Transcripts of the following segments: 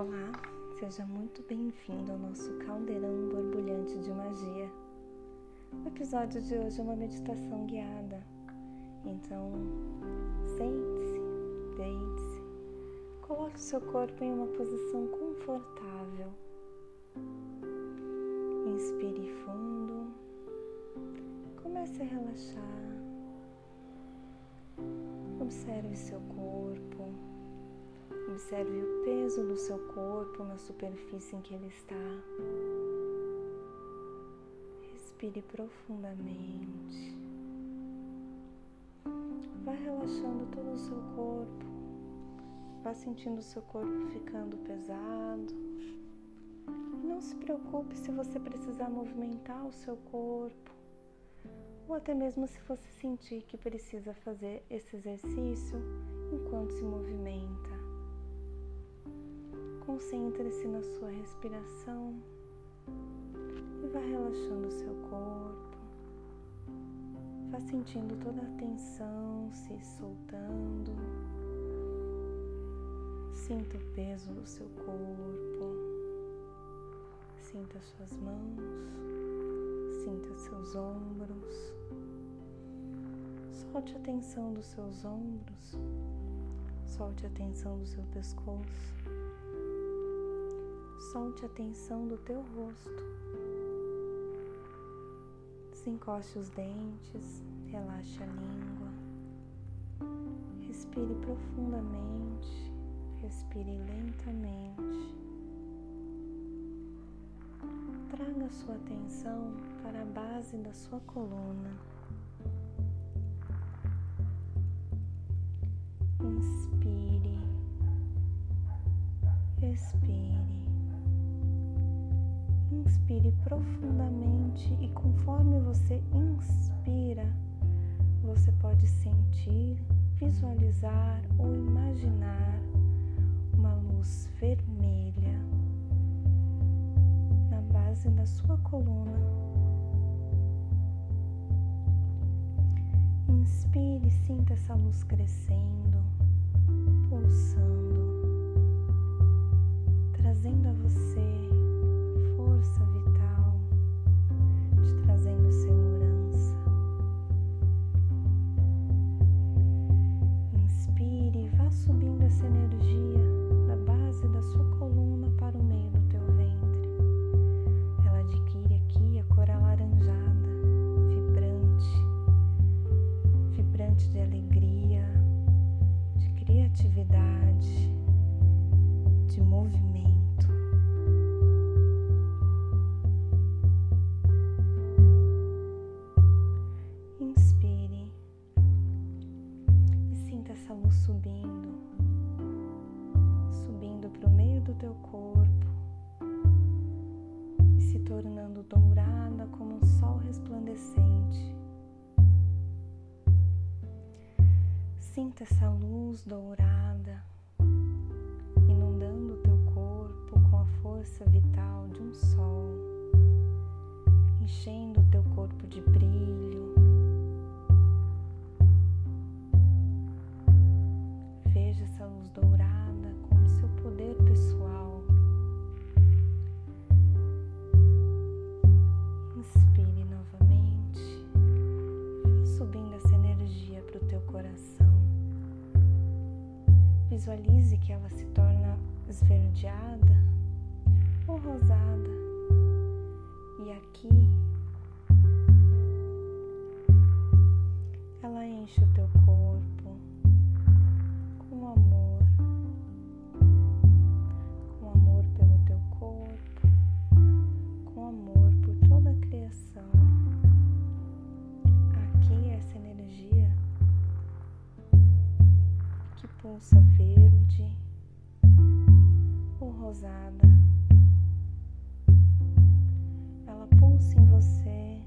Olá, seja muito bem-vindo ao nosso caldeirão borbulhante de magia. O episódio de hoje é uma meditação guiada. Então, sente-se, deite-se, coloque o seu corpo em uma posição confortável. Inspire fundo, comece a relaxar. Observe seu corpo Observe o peso do seu corpo na superfície em que ele está. Respire profundamente. Vá relaxando todo o seu corpo. Vá sentindo o seu corpo ficando pesado. Não se preocupe se você precisar movimentar o seu corpo. Ou até mesmo se você sentir que precisa fazer esse exercício enquanto se movimenta. Concentre-se na sua respiração e vá relaxando o seu corpo. Vá sentindo toda a tensão se soltando. Sinta o peso do seu corpo. Sinta suas mãos. Sinta seus ombros. Solte a tensão dos seus ombros. Solte a tensão do seu pescoço solte a tensão do teu rosto. Desencoste os dentes, relaxe a língua. Respire profundamente, respire lentamente. Traga sua atenção para a base da sua coluna. Inspire, expire. Inspire profundamente e conforme você inspira, você pode sentir, visualizar ou imaginar uma luz vermelha na base da sua coluna. Inspire e sinta essa luz crescendo, pulsando, trazendo a você força vital, te trazendo segurança. Inspire e vá subindo essa energia da base da sua coluna para o meio do teu ventre. Ela adquire aqui a cor alaranjada, vibrante, vibrante de alegria, de criatividade, de movimento. Teu corpo e se tornando dourada como um sol resplandecente. Sinta essa luz dourada Visualize que ela se torna esverdeada ou rosada. E aqui ela enche o teu corpo com amor, com amor pelo teu corpo, com amor por toda a criação. Pulsa verde ou rosada. Ela pulsa em você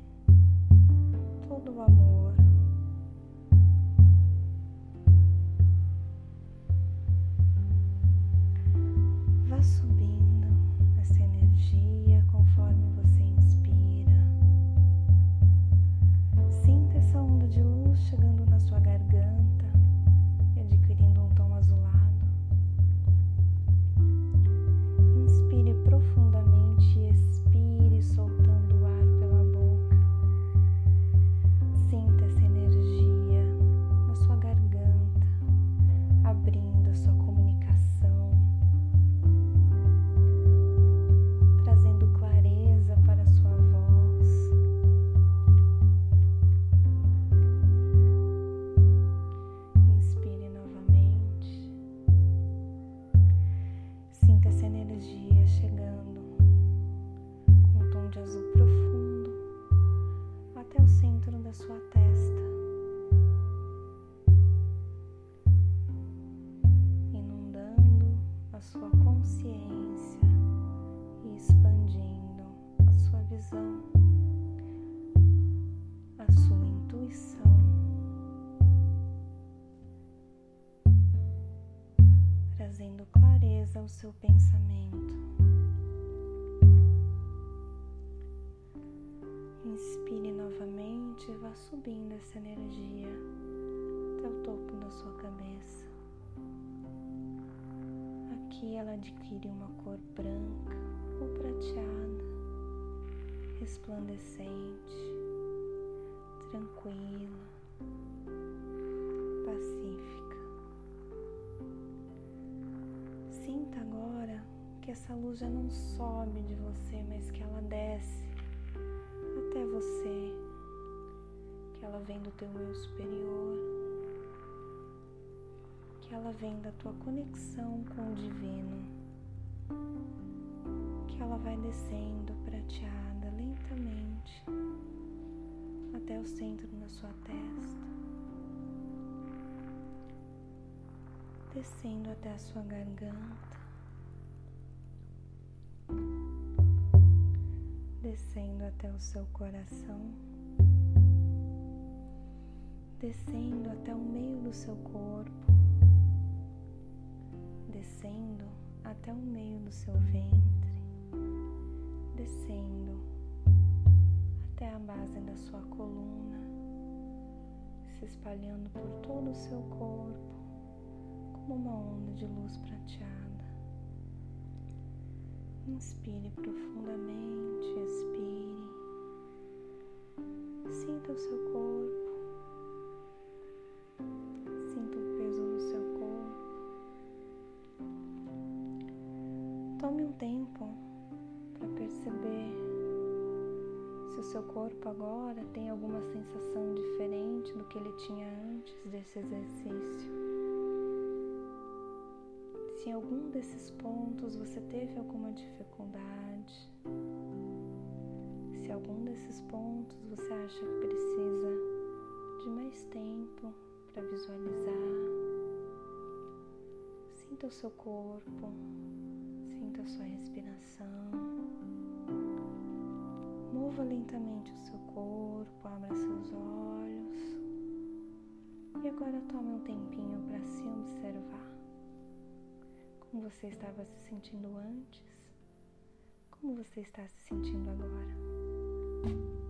todo o amor. Vá subindo essa energia conforme você inspira. Sinta essa onda de luz sua consciência e expandindo a sua visão, a sua intuição. Trazendo clareza ao seu pensamento. Inspire novamente e vá subindo essa energia até o topo da sua cabeça. Aqui ela adquire uma cor branca ou prateada, resplandecente, tranquila, pacífica. Sinta agora que essa luz já não sobe de você, mas que ela desce até você, que ela vem do teu eu superior ela vem da tua conexão com o divino, que ela vai descendo prateada lentamente até o centro da sua testa, descendo até a sua garganta, descendo até o seu coração descendo até o meio do seu corpo, descendo até o meio do seu ventre, descendo até a base da sua coluna, se espalhando por todo o seu corpo como uma onda de luz prateada. Inspire profundamente, expire. Sinta o seu corpo seu corpo agora tem alguma sensação diferente do que ele tinha antes desse exercício. Se em algum desses pontos você teve alguma dificuldade, se algum desses pontos você acha que precisa de mais tempo para visualizar, sinta o seu corpo a sua respiração. Mova lentamente o seu corpo, abra seus olhos. E agora tome um tempinho para se observar. Como você estava se sentindo antes? Como você está se sentindo agora?